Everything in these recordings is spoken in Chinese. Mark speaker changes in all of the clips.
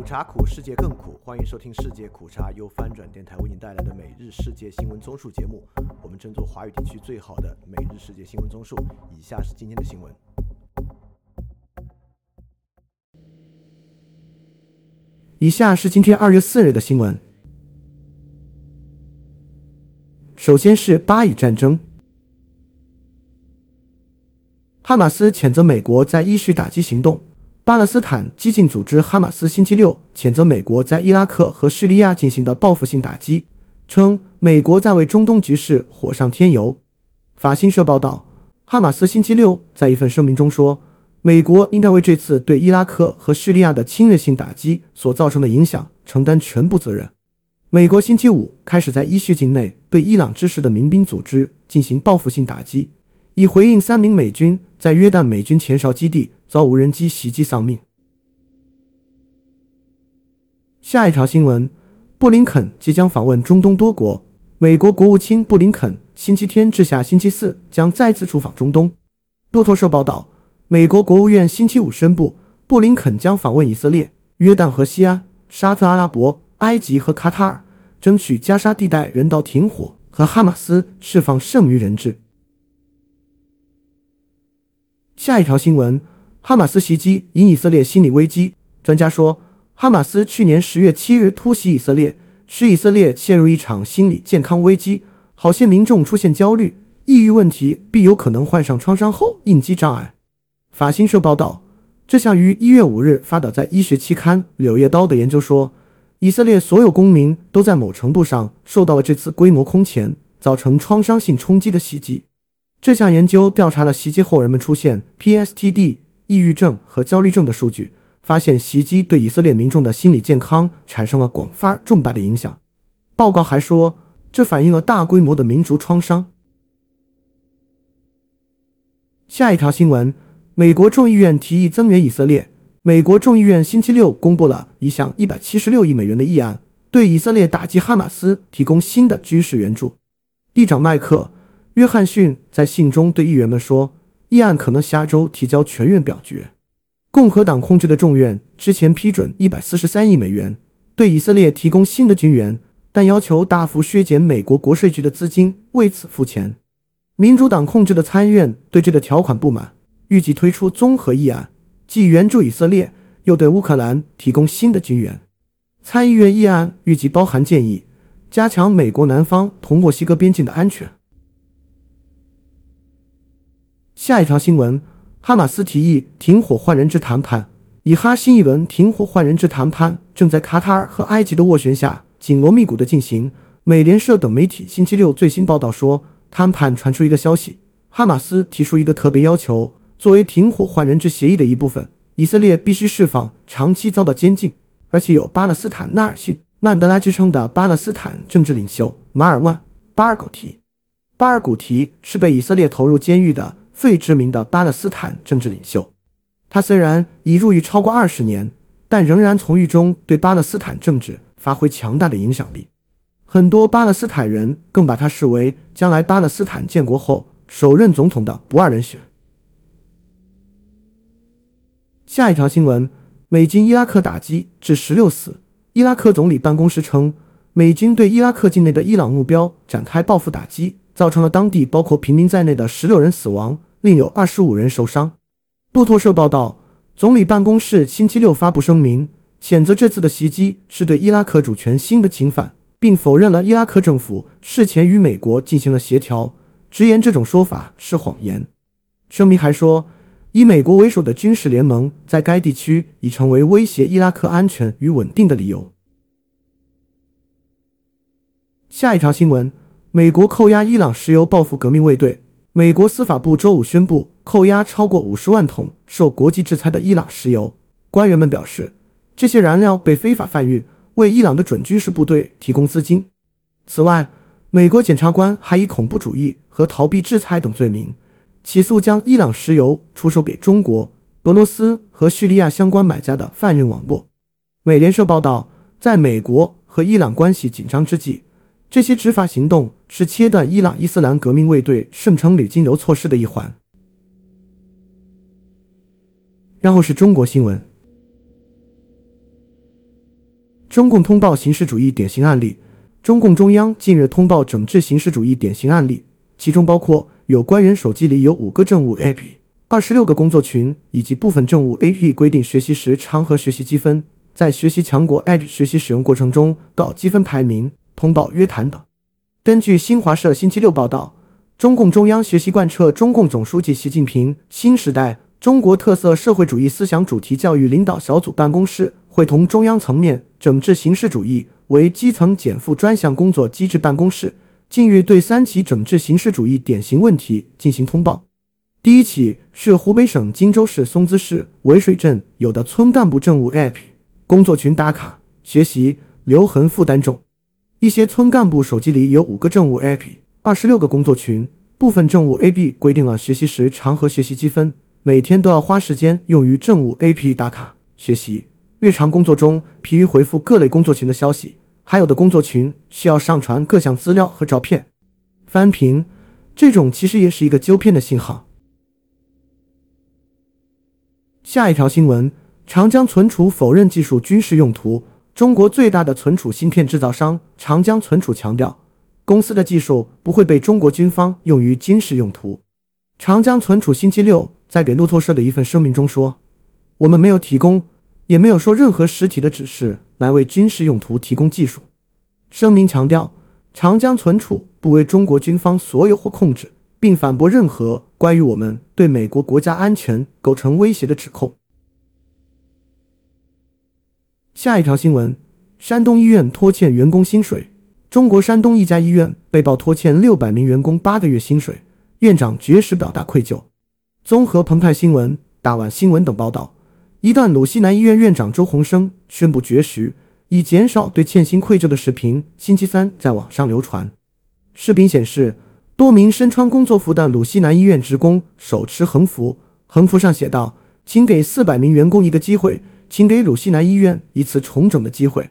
Speaker 1: 苦茶苦，世界更苦。欢迎收听《世界苦茶》，由翻转电台为您带来的每日世界新闻综述节目。我们争做华语地区最好的每日世界新闻综述。以下是今天的新闻。
Speaker 2: 以下是今天二月四日的新闻。首先是巴以战争，哈马斯谴责美国在伊叙打击行动。巴勒斯坦激进组织哈马斯星期六谴责美国在伊拉克和叙利亚进行的报复性打击，称美国在为中东局势火上添油。法新社报道，哈马斯星期六在一份声明中说，美国应该为这次对伊拉克和叙利亚的侵略性打击所造成的影响承担全部责任。美国星期五开始在伊叙境内对伊朗支持的民兵组织进行报复性打击，以回应三名美军在约旦美军前哨基地。遭无人机袭击丧命。下一条新闻：布林肯即将访问中东多国。美国国务卿布林肯星期天至下星期四将再次出访中东。路透社报道，美国国务院星期五宣布，布林肯将访问以色列、约旦河西岸、沙特阿拉伯、埃及和卡塔尔，争取加沙地带人道停火和哈马斯释放剩余人质。下一条新闻。哈马斯袭击引以色列心理危机。专家说，哈马斯去年十月七日突袭以色列，使以色列陷入一场心理健康危机。好些民众出现焦虑、抑郁问题，并有可能患上创伤后应激障碍。法新社报道，这项于一月五日发表在医学期刊《柳叶刀》的研究说，以色列所有公民都在某程度上受到了这次规模空前、造成创伤性冲击的袭击。这项研究调查了袭击后人们出现 PSTD。抑郁症和焦虑症的数据发现，袭击对以色列民众的心理健康产生了广泛重大的影响。报告还说，这反映了大规模的民族创伤。下一条新闻：美国众议院提议增援以色列。美国众议院星期六公布了一项一百七十六亿美元的议案，对以色列打击哈马斯提供新的军事援助。议长麦克·约翰逊在信中对议员们说。议案可能下周提交全院表决。共和党控制的众院之前批准一百四十三亿美元对以色列提供新的军援，但要求大幅削减美国国税局的资金，为此付钱。民主党控制的参院对这个条款不满，预计推出综合议案，既援助以色列，又对乌克兰提供新的军援。参议院议案预计包含建议，加强美国南方同墨西哥边境的安全。下一条新闻：哈马斯提议停火换人质谈判。以哈新一轮停火换人质谈判正在卡塔尔和埃及的斡旋下紧锣密鼓地进行。美联社等媒体星期六最新报道说，谈判传出一个消息：哈马斯提出一个特别要求，作为停火换人质协议的一部分，以色列必须释放长期遭到监禁，而且有巴勒斯坦纳尔逊曼德拉之称的巴勒斯坦政治领袖马尔万巴尔古提。巴尔古提是被以色列投入监狱的。最知名的巴勒斯坦政治领袖，他虽然已入狱超过二十年，但仍然从狱中对巴勒斯坦政治发挥强大的影响力。很多巴勒斯坦人更把他视为将来巴勒斯坦建国后首任总统的不二人选。下一条新闻：美军伊拉克打击致十六死。伊拉克总理办公室称，美军对伊拉克境内的伊朗目标展开报复打击，造成了当地包括平民在内的十六人死亡。另有二十五人受伤。路透社报道，总理办公室星期六发布声明，谴责这次的袭击是对伊拉克主权新的侵犯，并否认了伊拉克政府事前与美国进行了协调，直言这种说法是谎言。声明还说，以美国为首的军事联盟在该地区已成为威胁伊拉克安全与稳定的理由。下一条新闻：美国扣押伊朗石油报复革命卫队。美国司法部周五宣布扣押超过五十万桶受国际制裁的伊朗石油。官员们表示，这些燃料被非法贩运，为伊朗的准军事部队提供资金。此外，美国检察官还以恐怖主义和逃避制裁等罪名起诉将伊朗石油出售给中国、俄罗斯和叙利亚相关买家的贩运网络。美联社报道，在美国和伊朗关系紧张之际。这些执法行动是切断伊朗伊斯兰革命卫队圣城旅金流措施的一环。然后是中国新闻。中共通报形式主义典型案例。中共中央近日通报整治形式主义典型案例，其中包括有官员手机里有五个政务 App、二十六个工作群以及部分政务 App 规定学习时长和学习积分，在学习强国 App 学习使用过程中搞积分排名、通报约谈等。根据新华社星期六报道，中共中央学习贯彻中共总书记习近平新时代中国特色社会主义思想主题教育领导小组办公室会同中央层面整治形式主义。为基层减负专项工作机制办公室近日对三起整治形式主义典型问题进行通报。第一起是湖北省荆州市松滋市潍水镇有的村干部政务 App 工作群打卡学习留痕负担重，一些村干部手机里有五个政务 App、二十六个工作群，部分政务 App 规定了学习时长和学习积分，每天都要花时间用于政务 App 打卡学习，日常工作中疲于回复各类工作群的消息。还有的工作群需要上传各项资料和照片，翻屏，这种其实也是一个纠偏的信号。下一条新闻：长江存储否认技术军事用途。中国最大的存储芯片制造商长江存储强调，公司的技术不会被中国军方用于军事用途。长江存储星期六在给路透社的一份声明中说：“我们没有提供。”也没有说任何实体的指示来为军事用途提供技术。声明强调，长江存储不为中国军方所有或控制，并反驳任何关于我们对美国国家安全构成威胁的指控。下一条新闻：山东医院拖欠员工薪水。中国山东一家医院被曝拖欠六百名员工八个月薪水，院长绝食表达愧疚。综合澎湃新闻、大碗新闻等报道。一段鲁西南医院院长周鸿生宣布绝食，以减少对欠薪愧疚的视频，星期三在网上流传。视频显示，多名身穿工作服的鲁西南医院职工手持横幅，横幅上写道：“请给四百名员工一个机会，请给鲁西南医院一次重整的机会。”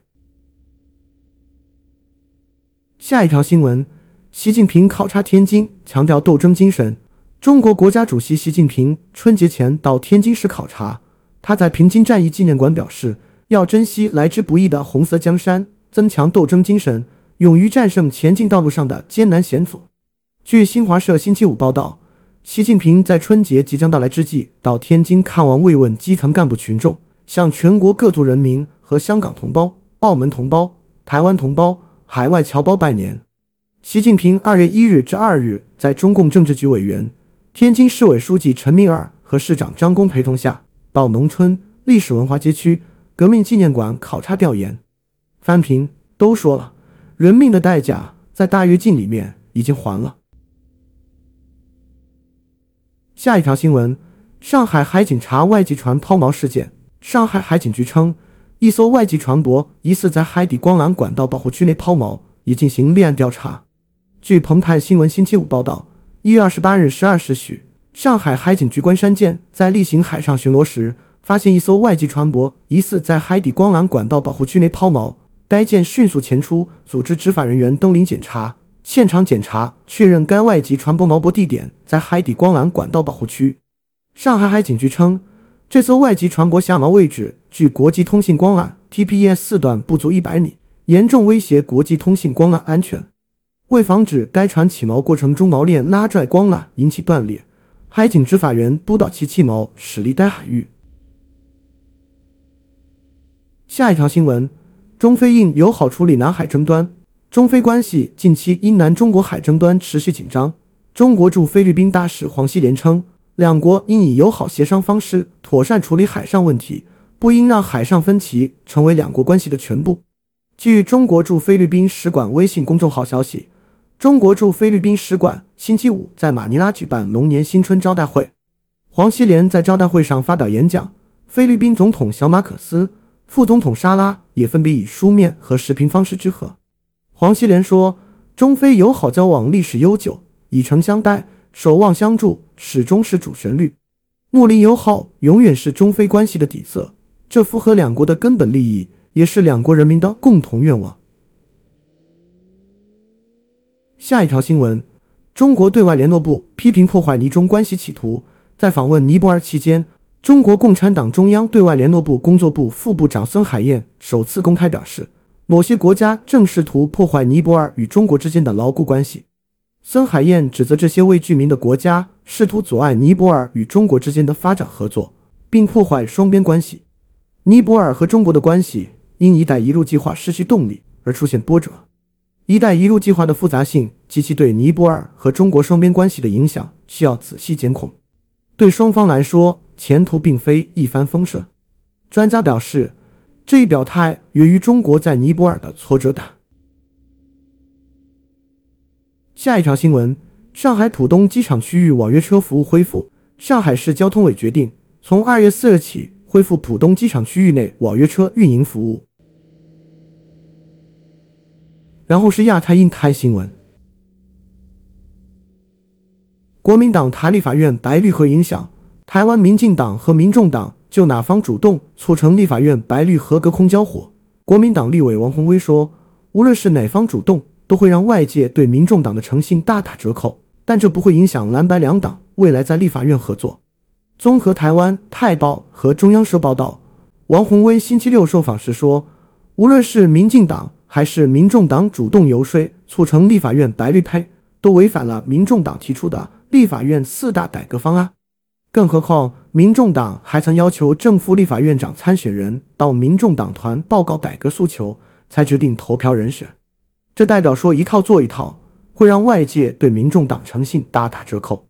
Speaker 2: 下一条新闻：习近平考察天津，强调斗争精神。中国国家主席习近平春节前到天津市考察。他在平津战役纪念馆表示，要珍惜来之不易的红色江山，增强斗争精神，勇于战胜前进道路上的艰难险阻。据新华社星期五报道，习近平在春节即将到来之际，到天津看望慰问基层干部群众，向全国各族人民和香港同胞、澳门同胞、台湾同胞、海外侨胞拜年。习近平二月一日至二日在中共政治局委员、天津市委书记陈敏尔和市长张工陪同下。到农村历史文化街区革命纪念馆考察调研，翻平都说了，人命的代价在大跃进里面已经还了。下一条新闻：上海海警查外籍船抛锚事件。上海海警局称，一艘外籍船舶疑似在海底光缆管道保护区内抛锚，已进行立案调查。据澎湃新闻星期五报道，一月二十八日十二时许。上海海警局关山舰在例行海上巡逻时，发现一艘外籍船舶疑似在海底光缆管道保护区内抛锚。该舰迅速前出，组织执法人员登临检查。现场检查确认，该外籍船舶锚泊地点在海底光缆管道保护区。上海海警局称，这艘外籍船舶下锚位置距国际通信光缆 （TPS） 四段不足一百米，严重威胁国际通信光缆安全。为防止该船起锚过程中锚链拉拽光缆引起断裂。海警执法员督导其弃锚，驶离该海域。下一条新闻：中非印友好处理南海争端。中非关系近期因南中国海争端持续紧张。中国驻菲律宾大使黄锡连称，两国应以友好协商方式妥善处理海上问题，不应让海上分歧成为两国关系的全部。据中国驻菲律宾使馆微信公众号消息。中国驻菲律宾使馆星期五在马尼拉举办龙年新春招待会，黄锡莲在招待会上发表演讲。菲律宾总统小马可斯、副总统沙拉也分别以书面和视频方式致贺。黄锡莲说：“中非友好交往历史悠久，以诚相待，守望相助，始终是主旋律。睦邻友好永远是中非关系的底色，这符合两国的根本利益，也是两国人民的共同愿望。”下一条新闻：中国对外联络部批评破坏尼中关系企图。在访问尼泊尔期间，中国共产党中央对外联络部工作部副部长孙海燕首次公开表示，某些国家正试图破坏尼泊尔与中国之间的牢固关系。孙海燕指责这些未具名的国家试图阻碍尼泊尔与中国之间的发展合作，并破坏双边关系。尼泊尔和中国的关系因“一带一路”计划失去动力而出现波折。“一带一路”计划的复杂性及其对尼泊尔和中国双边关系的影响需要仔细监控。对双方来说，前途并非一帆风顺。专家表示，这一表态源于中国在尼泊尔的挫折感。下一条新闻：上海浦东机场区域网约车服务恢复。上海市交通委决定，从二月四日起恢复浦东机场区域内网约车运营服务。然后是亚太印太新闻：国民党台立法院白绿合影响。台湾民进党和民众党就哪方主动促成立法院白绿合隔空交火？国民党立委王宏威说：“无论是哪方主动，都会让外界对民众党的诚信大打折扣，但这不会影响蓝白两党未来在立法院合作。”综合台湾《泰报》和中央社报道，王宏威星期六受访时说：“无论是民进党还是民众党主动游说促成立法院白绿配，都违反了民众党提出的立法院四大改革方案。”更何况，民众党还曾要求正副立法院长参选人到民众党团报告改革诉求，才决定投票人选。这代表说一套做一套，会让外界对民众党诚信大打折扣。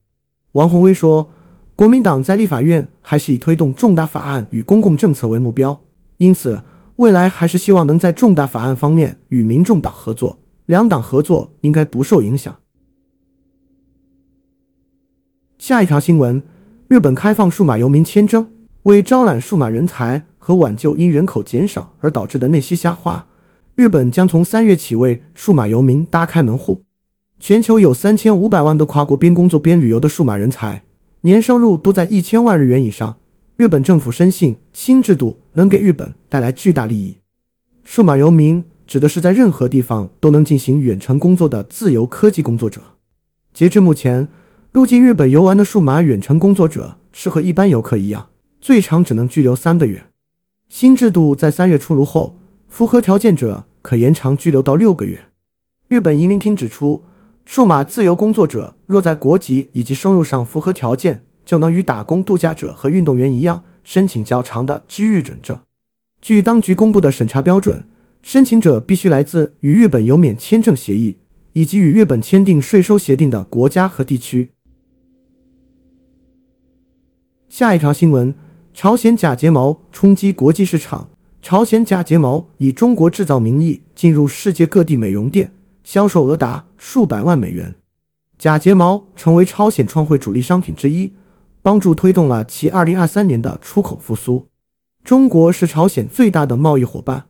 Speaker 2: 王宏威说，国民党在立法院还是以推动重大法案与公共政策为目标，因此未来还是希望能在重大法案方面与民众党合作，两党合作应该不受影响。下一条新闻。日本开放数码游民签证，为招揽数码人才和挽救因人口减少而导致的内需下滑，日本将从三月起为数码游民搭开门户。全球有三千五百万的跨国边工作边旅游的数码人才，年收入都在一千万日元以上。日本政府深信新制度能给日本带来巨大利益。数码游民指的是在任何地方都能进行远程工作的自由科技工作者。截至目前。入境日本游玩的数码远程工作者是和一般游客一样，最长只能拘留三个月。新制度在三月出炉后，符合条件者可延长拘留到六个月。日本移民厅指出，数码自由工作者若在国籍以及收入上符合条件，就能与打工度假者和运动员一样申请较长的居日准证。据当局公布的审查标准，申请者必须来自与日本有免签证协议以及与日本签订税收协定的国家和地区。下一条新闻：朝鲜假睫毛冲击国际市场。朝鲜假睫毛以中国制造名义进入世界各地美容店，销售额达数百万美元。假睫毛成为朝鲜创汇主力商品之一，帮助推动了其2023年的出口复苏。中国是朝鲜最大的贸易伙伴。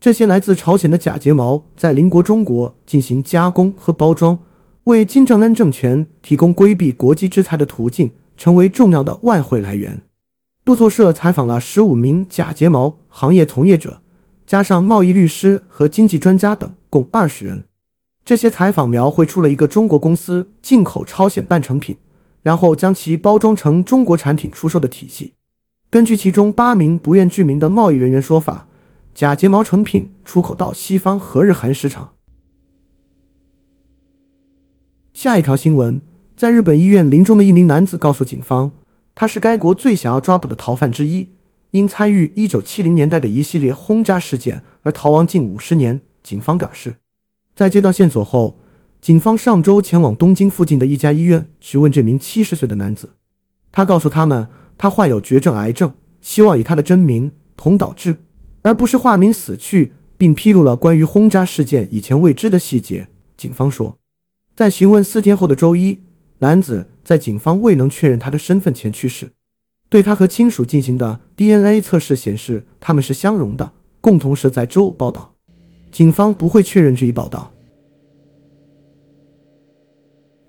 Speaker 2: 这些来自朝鲜的假睫毛在邻国中国进行加工和包装，为金正恩政权提供规避国际制裁的途径。成为重要的外汇来源。路透社采访了十五名假睫毛行业从业者，加上贸易律师和经济专家等，共二十人。这些采访描绘出了一个中国公司进口朝鲜半成品，然后将其包装成中国产品出售的体系。根据其中八名不愿具名的贸易人员说法，假睫毛成品出口到西方和日韩市场。下一条新闻。在日本医院临终的一名男子告诉警方，他是该国最想要抓捕的逃犯之一，因参与1970年代的一系列轰炸事件而逃亡近五十年。警方表示，在接到线索后，警方上周前往东京附近的一家医院询问这名70岁的男子。他告诉他们，他患有绝症癌症，希望以他的真名同岛智，而不是化名死去，并披露了关于轰炸事件以前未知的细节。警方说，在询问四天后的周一。男子在警方未能确认他的身份前去世。对他和亲属进行的 DNA 测试显示他们是相容的，共同是在周五报道。警方不会确认这一报道。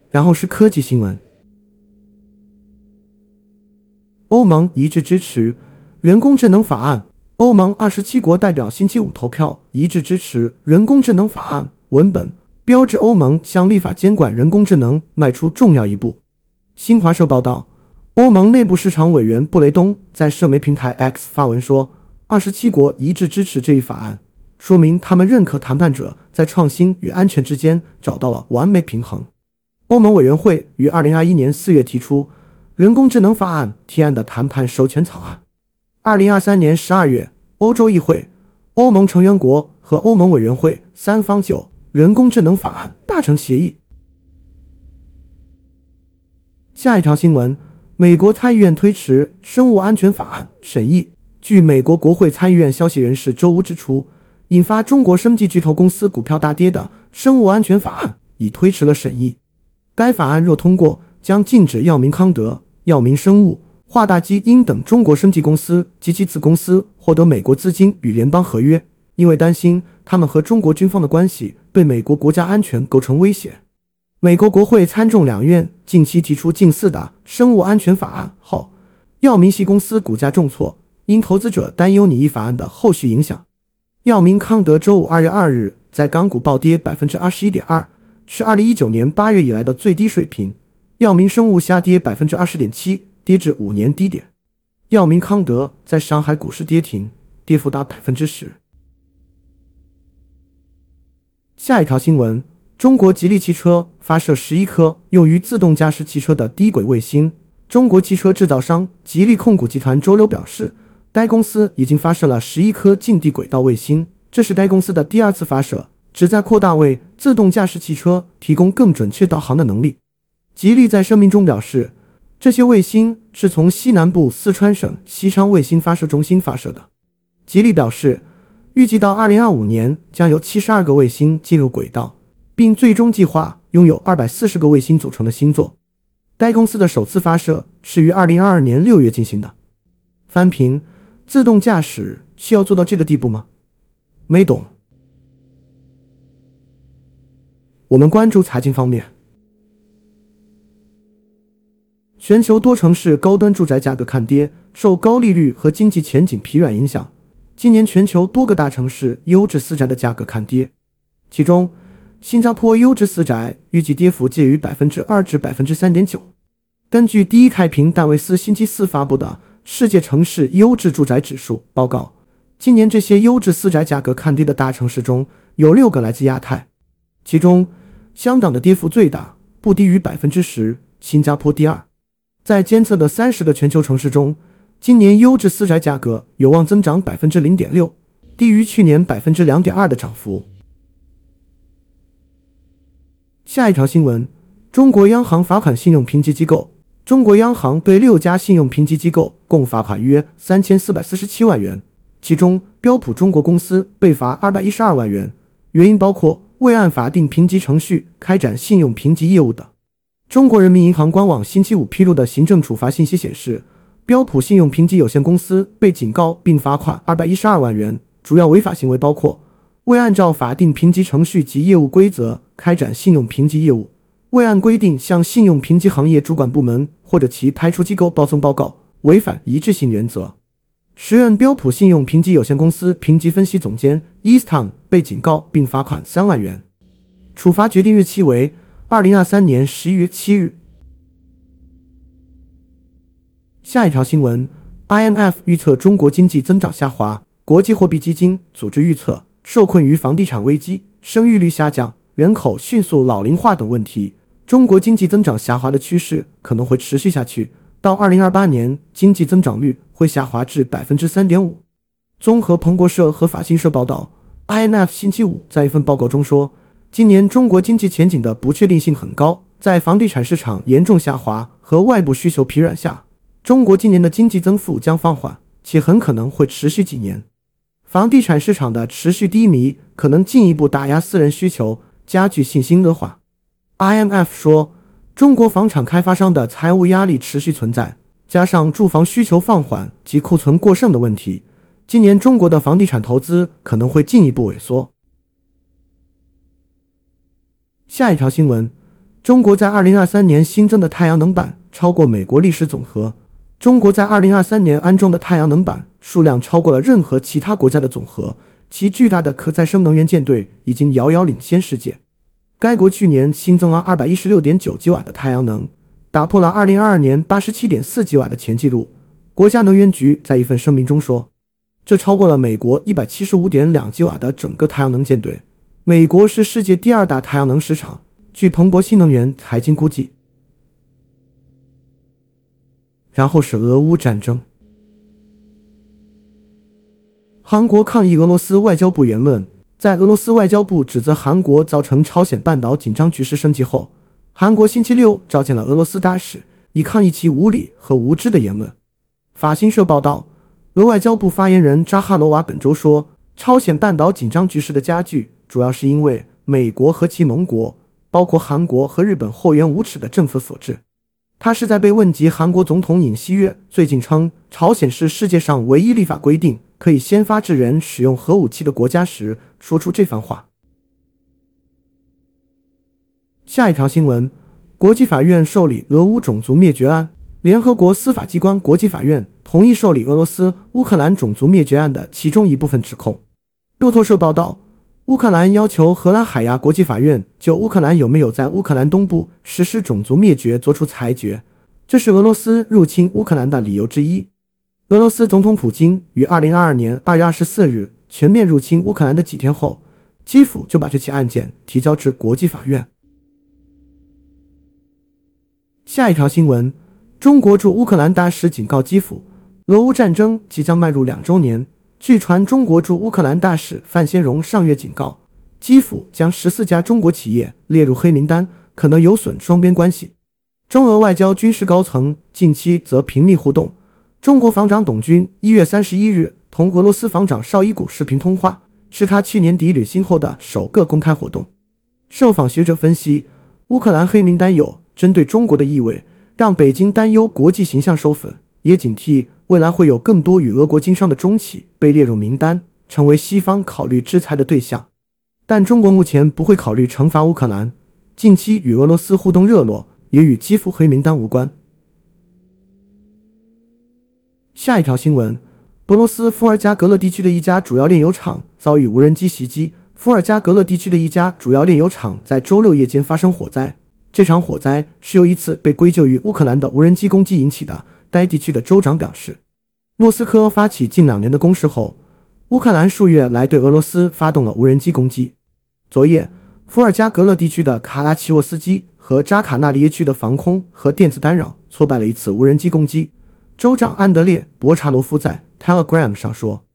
Speaker 2: 然后是科技新闻：欧盟一致支持人工智能法案。欧盟二十七国代表星期五投票一致支持人工智能法案文本。标志欧盟向立法监管人工智能迈出重要一步。新华社报道，欧盟内部市场委员布雷东在社媒平台 X 发文说：“二十七国一致支持这一法案，说明他们认可谈判者在创新与安全之间找到了完美平衡。”欧盟委员会于二零二一年四月提出人工智能法案提案的谈判授权草案。二零二三年十二月，欧洲议会、欧盟成员国和欧盟委员会三方就人工智能法案达成协议。下一条新闻。美国参议院推迟生物安全法案审议。据美国国会参议院消息人士周五指出，引发中国生技巨头公司股票大跌的生物安全法案已推迟了审议。该法案若通过，将禁止药明康德、药明生物、华大基因等中国生技公司及其子公司获得美国资金与联邦合约，因为担心他们和中国军方的关系对美国国家安全构成威胁。美国国会参众两院近期提出近似的生物安全法案后，药明系公司股价重挫，因投资者担忧拟议法案的后续影响。药明康德周五二月二日在港股暴跌百分之二十一点二，是二零一九年八月以来的最低水平。药明生物下跌百分之二十点七，跌至五年低点。药明康德在上海股市跌停，跌幅达百分之十。下一条新闻。中国吉利汽车发射十一颗用于自动驾驶汽车的低轨卫星。中国汽车制造商吉利控股集团周六表示，该公司已经发射了十一颗近地轨道卫星，这是该公司的第二次发射，旨在扩大为自动驾驶汽车提供更准确导航的能力。吉利在声明中表示，这些卫星是从西南部四川省西昌卫星发射中心发射的。吉利表示，预计到二零二五年将有七十二个卫星进入轨道。并最终计划拥有二百四十个卫星组成的星座。该公司的首次发射是于二零二二年六月进行的。翻评：自动驾驶需要做到这个地步吗？没懂。我们关注财经方面。全球多城市高端住宅价格看跌，受高利率和经济前景疲软影响，今年全球多个大城市优质私宅的价格看跌，其中。新加坡优质私宅预计跌幅介于百分之二至百分之三点九。根据第一太平戴维斯星期四发布的世界城市优质住宅指数报告，今年这些优质私宅价格看跌的大城市中有六个来自亚太，其中香港的跌幅最大，不低于百分之十，新加坡第二。在监测的三十个全球城市中，今年优质私宅价格有望增长百分之零点六，低于去年百分之两点二的涨幅。下一条新闻：中国央行罚款信用评级机构。中国央行对六家信用评级机构共罚款约三千四百四十七万元，其中标普中国公司被罚二百一十二万元，原因包括未按法定评级程序开展信用评级业务等。中国人民银行官网星期五披露的行政处罚信息显示，标普信用评级有限公司被警告并罚款二百一十二万元，主要违法行为包括。未按照法定评级程序及业务规则开展信用评级业务，未按规定向信用评级行业主管部门或者其派出机构报送报告，违反一致性原则。时任标普信用评级有限公司评级分析总监 Easton 被警告并罚款三万元，处罚决定日期为二零二三年十一月七日。下一条新闻：IMF 预测中国经济增长下滑，国际货币基金组织预测。受困于房地产危机、生育率下降、人口迅速老龄化等问题，中国经济增长下滑的趋势可能会持续下去。到二零二八年，经济增长率会下滑至百分之三点五。综合彭博社和法新社报道，INF 星期五在一份报告中说，今年中国经济前景的不确定性很高。在房地产市场严重下滑和外部需求疲软下，中国今年的经济增速将放缓，且很可能会持续几年。房地产市场的持续低迷可能进一步打压私人需求，加剧信心恶化。IMF 说，中国房产开发商的财务压力持续存在，加上住房需求放缓及库存过剩的问题，今年中国的房地产投资可能会进一步萎缩。下一条新闻：中国在2023年新增的太阳能板超过美国历史总和。中国在2023年安装的太阳能板数量超过了任何其他国家的总和，其巨大的可再生能源舰队已经遥遥领先世界。该国去年新增了216.9吉瓦的太阳能，打破了2022年87.4吉瓦的前纪录。国家能源局在一份声明中说，这超过了美国175.2吉瓦的整个太阳能舰队。美国是世界第二大太阳能市场。据彭博新能源财经估计，然后是俄乌战争。韩国抗议俄罗斯外交部言论。在俄罗斯外交部指责韩国造成朝鲜半岛紧张局势升级后，韩国星期六召见了俄罗斯大使，以抗议其无理和无知的言论。法新社报道，俄外交部发言人扎哈罗娃本周说，朝鲜半岛紧张局势的加剧，主要是因为美国和其盟国，包括韩国和日本厚颜无耻的政府所致。他是在被问及韩国总统尹锡悦最近称朝鲜是世界上唯一立法规定可以先发制人使用核武器的国家时，说出这番话。下一条新闻：国际法院受理俄乌种族灭绝案。联合国司法机关国际法院同意受理俄罗斯乌克兰种族灭绝案的其中一部分指控。路透社报道。乌克兰要求荷兰海牙国际法院就乌克兰有没有在乌克兰东部实施种族灭绝作出裁决，这是俄罗斯入侵乌克兰的理由之一。俄罗斯总统普京于二零二二年二月二十四日全面入侵乌克兰的几天后，基辅就把这起案件提交至国际法院。下一条新闻：中国驻乌克兰大使警告基辅，俄乌战争即将迈入两周年。据传，中国驻乌克兰大使范先荣上月警告，基辅将十四家中国企业列入黑名单，可能有损双边关系。中俄外交军事高层近期则频密互动。中国防长董军一月三十一日同俄罗斯防长绍伊古视频通话，是他去年底履新后的首个公开活动。受访学者分析，乌克兰黑名单有针对中国的意味，让北京担忧国际形象受损，也警惕。未来会有更多与俄国经商的中企被列入名单，成为西方考虑制裁的对象。但中国目前不会考虑惩罚乌克兰。近期与俄罗斯互动热络，也与基辅黑名单无关。下一条新闻：俄罗斯伏尔加格勒地区的一家主要炼油厂遭遇无人机袭击。伏尔加格勒地区的一家主要炼油厂在周六夜间发生火灾，这场火灾是由一次被归咎于乌克兰的无人机攻击引起的。该地区的州长表示。莫斯科发起近两年的攻势后，乌克兰数月来对俄罗斯发动了无人机攻击。昨夜，伏尔加格勒地区的卡拉奇沃斯基和扎卡纳里耶区的防空和电子干扰挫败了一次无人机攻击。州长安德烈·博查罗夫在 Telegram 上说，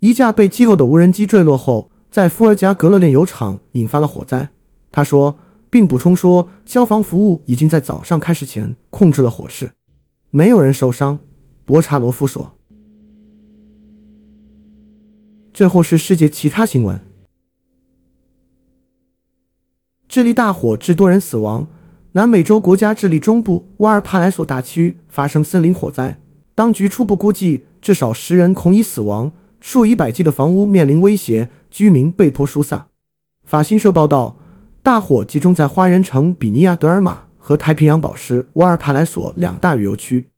Speaker 2: 一架被击落的无人机坠落后，在伏尔加格勒炼油厂引发了火灾。他说，并补充说，消防服务已经在早上开始前控制了火势，没有人受伤。博查罗夫说。最后是世界其他新闻：智利大火致多人死亡。南美洲国家智利中部瓦尔帕莱索大区发生森林火灾，当局初步估计至少十人恐已死亡，数以百计的房屋面临威胁，居民被迫疏散。法新社报道，大火集中在花园城比尼亚德尔玛和太平洋宝石瓦尔帕莱索两大旅游区。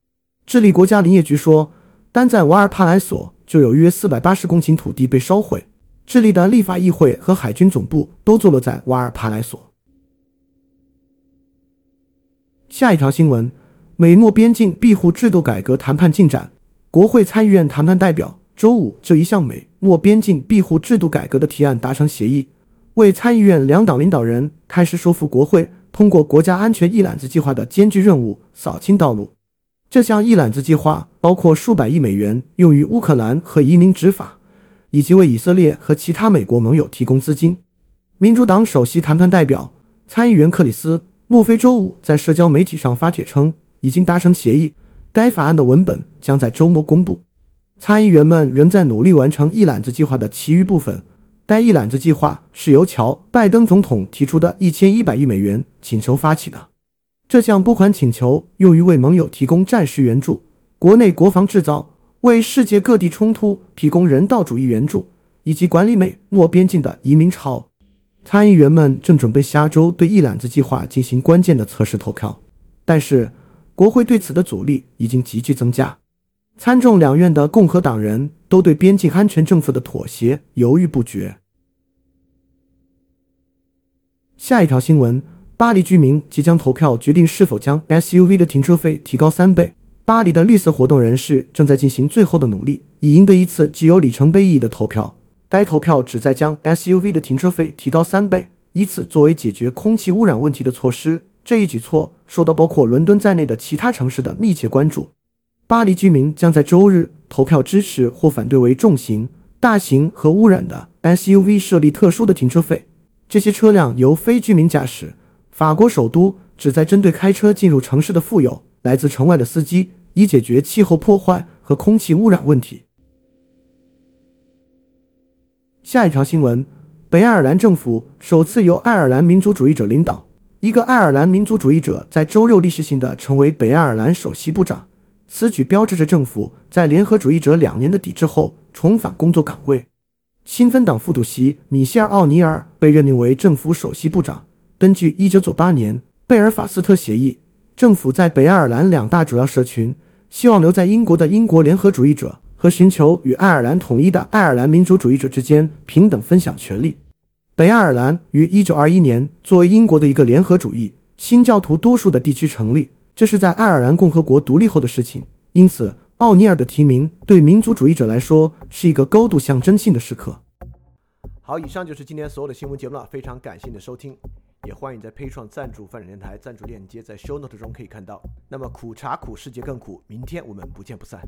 Speaker 2: 智利国家林业局说，单在瓦尔帕莱索。就有约四百八十公顷土地被烧毁。智利的立法议会和海军总部都坐落在瓦尔帕莱索。下一条新闻：美墨边境庇护制度改革谈判进展。国会参议院谈判代表周五就一项美墨边境庇护制度改革的提案达成协议，为参议院两党领导人开始说服国会通过国家安全一揽子计划的艰巨任务扫清道路。这项一揽子计划包括数百亿美元用于乌克兰和移民执法，以及为以色列和其他美国盟友提供资金。民主党首席谈判代表参议员克里斯·莫菲周五在社交媒体上发帖称，已经达成协议，该法案的文本将在周末公布。参议员们仍在努力完成一揽子计划的其余部分。该一揽子计划是由乔·拜登总统提出的一千一百亿美元请求发起的。这项拨款请求用于为盟友提供战时援助、国内国防制造、为世界各地冲突提供人道主义援助，以及管理美墨边境的移民潮。参议员们正准备下周对一揽子计划进行关键的测试投票，但是国会对此的阻力已经急剧增加。参众两院的共和党人都对边境安全政策的妥协犹豫不决。下一条新闻。巴黎居民即将投票决定是否将 SUV 的停车费提高三倍。巴黎的绿色活动人士正在进行最后的努力，以赢得一次具有里程碑意义的投票。该投票旨在将 SUV 的停车费提高三倍，以此作为解决空气污染问题的措施。这一举措受到包括伦敦在内的其他城市的密切关注。巴黎居民将在周日投票支持或反对为重型、大型和污染的 SUV 设立特殊的停车费。这些车辆由非居民驾驶。法国首都旨在针对开车进入城市的富有。来自城外的司机，以解决气候破坏和空气污染问题。下一条新闻：北爱尔兰政府首次由爱尔兰民族主义者领导，一个爱尔兰民族主义者在周六历史性的成为北爱尔兰首席部长。此举标志着政府在联合主义者两年的抵制后重返工作岗位。新芬党副主席米歇尔·奥尼尔被任命为政府首席部长。根据1998年贝尔法斯特协议。政府在北爱尔兰两大主要社群，希望留在英国的英国联合主义者和寻求与爱尔兰统一的爱尔兰民族主义者之间平等分享权利。北爱尔兰于1921年作为英国的一个联合主义、新教徒多数的地区成立，这是在爱尔兰共和国独立后的事情。因此，奥尼尔的提名对民族主义者来说是一个高度象征性的时刻。
Speaker 1: 好，以上就是今天所有的新闻节目了，非常感谢你的收听。也欢迎在配创赞助泛展电台赞助链接，在 show note 中可以看到。那么苦茶苦，世界更苦，明天我们不见不散。